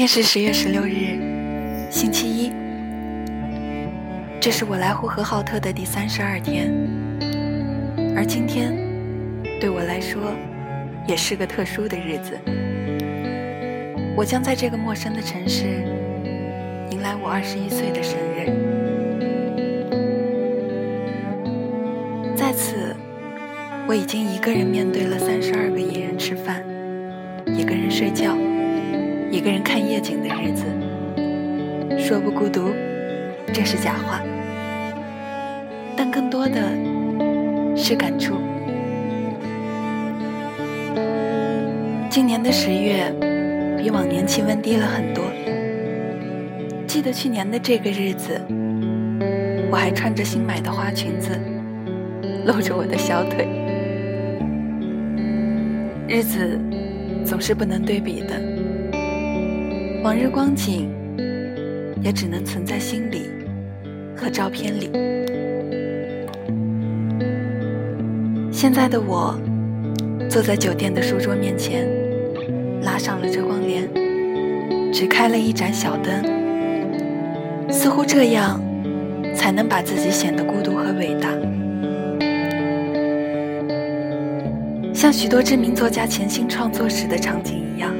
今天是十月十六日，星期一。这是我来呼和浩特的第三十二天，而今天对我来说也是个特殊的日子。我将在这个陌生的城市迎来我二十一岁的生日。在此，我已经一个人面对了三十二个一人吃饭，一个人睡觉。一个人看夜景的日子，说不孤独，这是假话，但更多的是感触。今年的十月比往年气温低了很多。记得去年的这个日子，我还穿着新买的花裙子，露着我的小腿。日子总是不能对比的。往日光景，也只能存在心里和照片里。现在的我，坐在酒店的书桌面前，拉上了遮光帘，只开了一盏小灯，似乎这样才能把自己显得孤独和伟大。像许多知名作家潜心创作时的场景一样。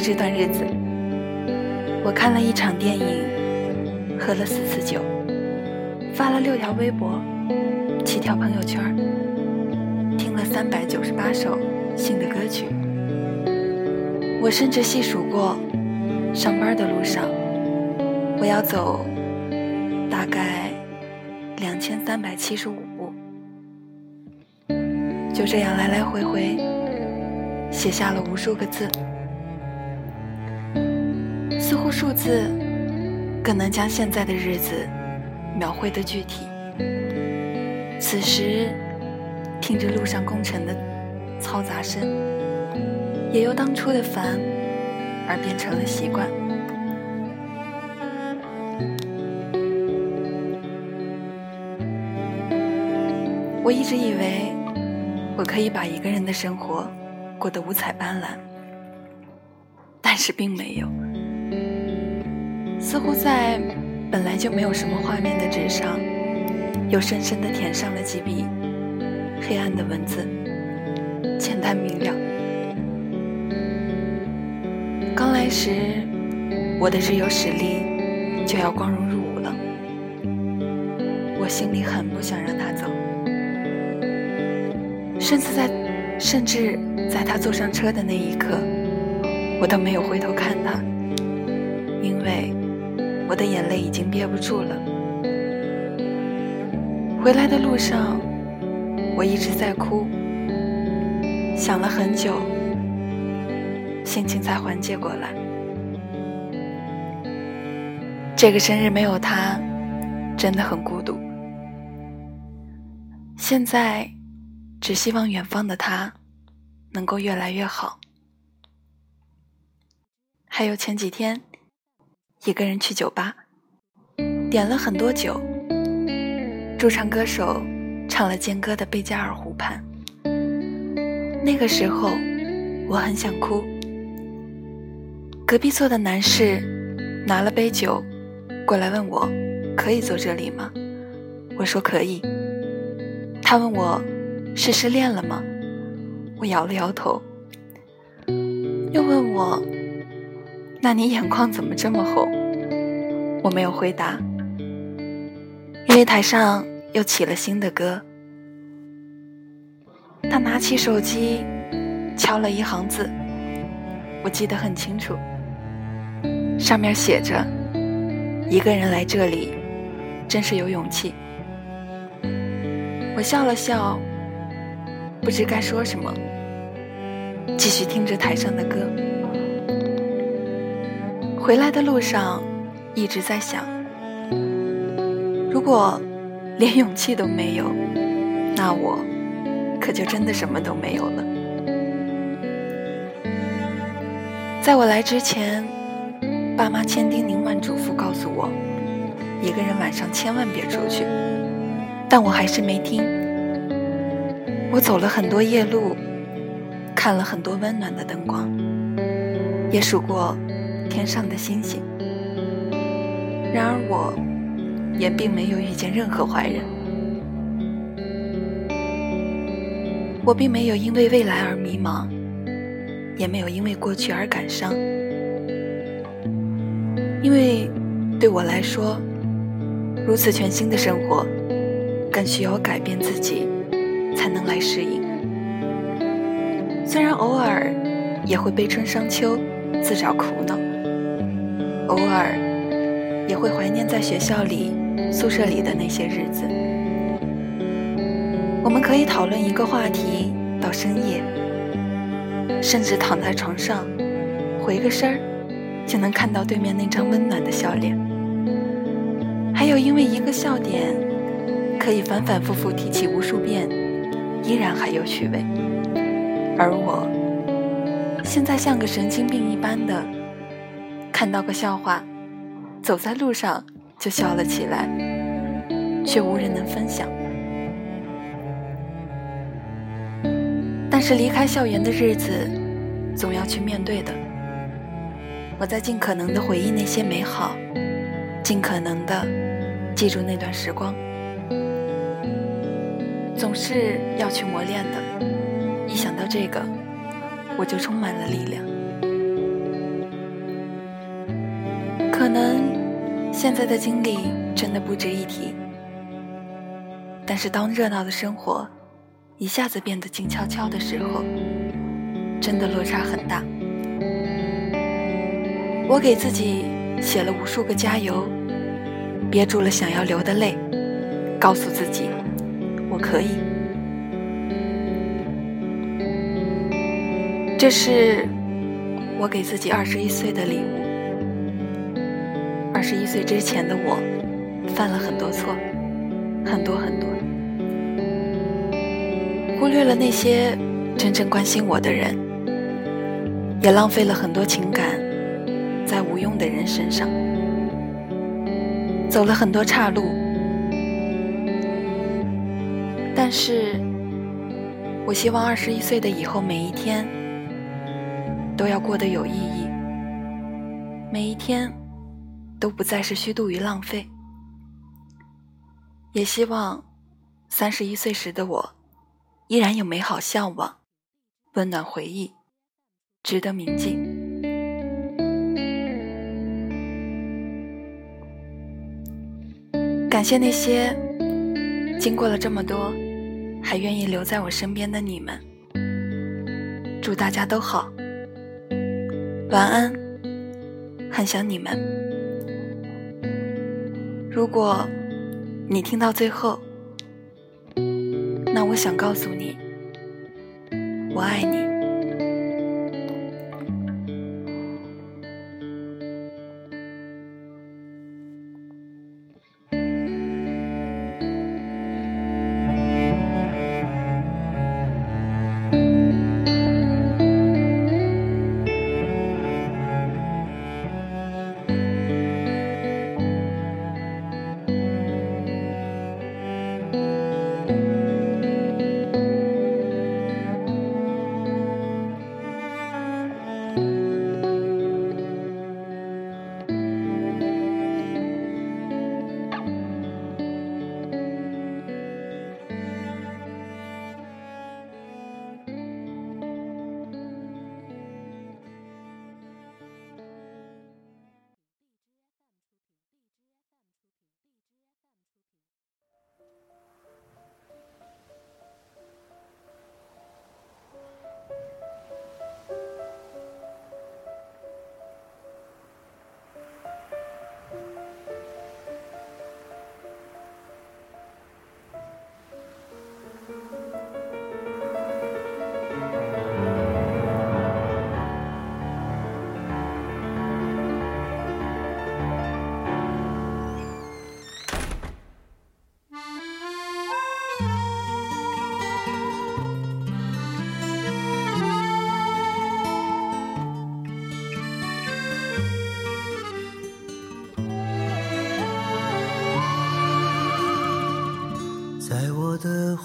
这段日子，我看了一场电影，喝了四次酒，发了六条微博，七条朋友圈，听了三百九十八首新的歌曲。我甚至细数过，上班的路上，我要走大概两千三百七十五步。就这样来来回回，写下了无数个字。似乎数字更能将现在的日子描绘的具体。此时听着路上工程的嘈杂声，也由当初的烦而变成了习惯。我一直以为我可以把一个人的生活过得五彩斑斓，但是并没有。似乎在本来就没有什么画面的纸上，又深深地填上了几笔黑暗的文字，简单明了。刚来时，我的日有实力就要光荣入伍了，我心里很不想让他走，甚至在甚至在他坐上车的那一刻，我都没有回头看他，因为。我的眼泪已经憋不住了。回来的路上，我一直在哭，想了很久，心情才缓解过来。这个生日没有他，真的很孤独。现在，只希望远方的他能够越来越好。还有前几天。一个人去酒吧，点了很多酒。驻唱歌手唱了健哥的《贝加尔湖畔》。那个时候，我很想哭。隔壁座的男士拿了杯酒过来问我：“可以坐这里吗？”我说：“可以。”他问我：“是失恋了吗？”我摇了摇头。又问我。那你眼眶怎么这么红？我没有回答，因为台上又起了新的歌。他拿起手机，敲了一行字，我记得很清楚，上面写着：“一个人来这里，真是有勇气。”我笑了笑，不知该说什么，继续听着台上的歌。回来的路上，一直在想：如果连勇气都没有，那我可就真的什么都没有了。在我来之前，爸妈千叮咛万嘱咐告诉我，一个人晚上千万别出去，但我还是没听。我走了很多夜路，看了很多温暖的灯光。也数过天上的星星。然而，我也并没有遇见任何坏人。我并没有因为未来而迷茫，也没有因为过去而感伤。因为对我来说，如此全新的生活，更需要改变自己，才能来适应。虽然偶尔也会悲春伤秋，自找苦恼；偶尔也会怀念在学校里、宿舍里的那些日子。我们可以讨论一个话题到深夜，甚至躺在床上回个身儿，就能看到对面那张温暖的笑脸。还有因为一个笑点，可以反反复复提起无数遍，依然还有趣味。而我，现在像个神经病一般的，看到个笑话，走在路上就笑了起来，却无人能分享。但是离开校园的日子，总要去面对的。我在尽可能的回忆那些美好，尽可能的记住那段时光，总是要去磨练的。一想到这个，我就充满了力量。现在的经历真的不值一提，但是当热闹的生活。一下子变得静悄悄的时候，真的落差很大。我给自己写了无数个加油，憋住了想要流的泪，告诉自己我可以。这是我给自己二十一岁的礼物。十一岁之前的我，犯了很多错，很多很多。忽略了那些真正关心我的人，也浪费了很多情感在无用的人身上，走了很多岔路。但是，我希望二十一岁的以后每一天都要过得有意义，每一天都不再是虚度与浪费。也希望三十一岁时的我。依然有美好向往，温暖回忆，值得铭记。感谢那些经过了这么多，还愿意留在我身边的你们。祝大家都好，晚安，很想你们。如果你听到最后。那我想告诉你，我爱你。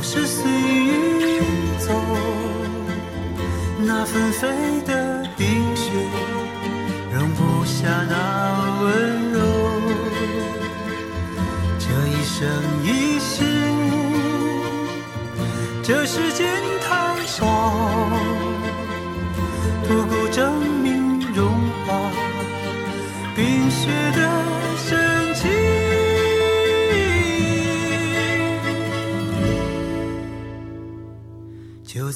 往事随云走，那纷飞的冰雪容不下那温柔。这一生一世，这世间太少，不够证明融化冰雪的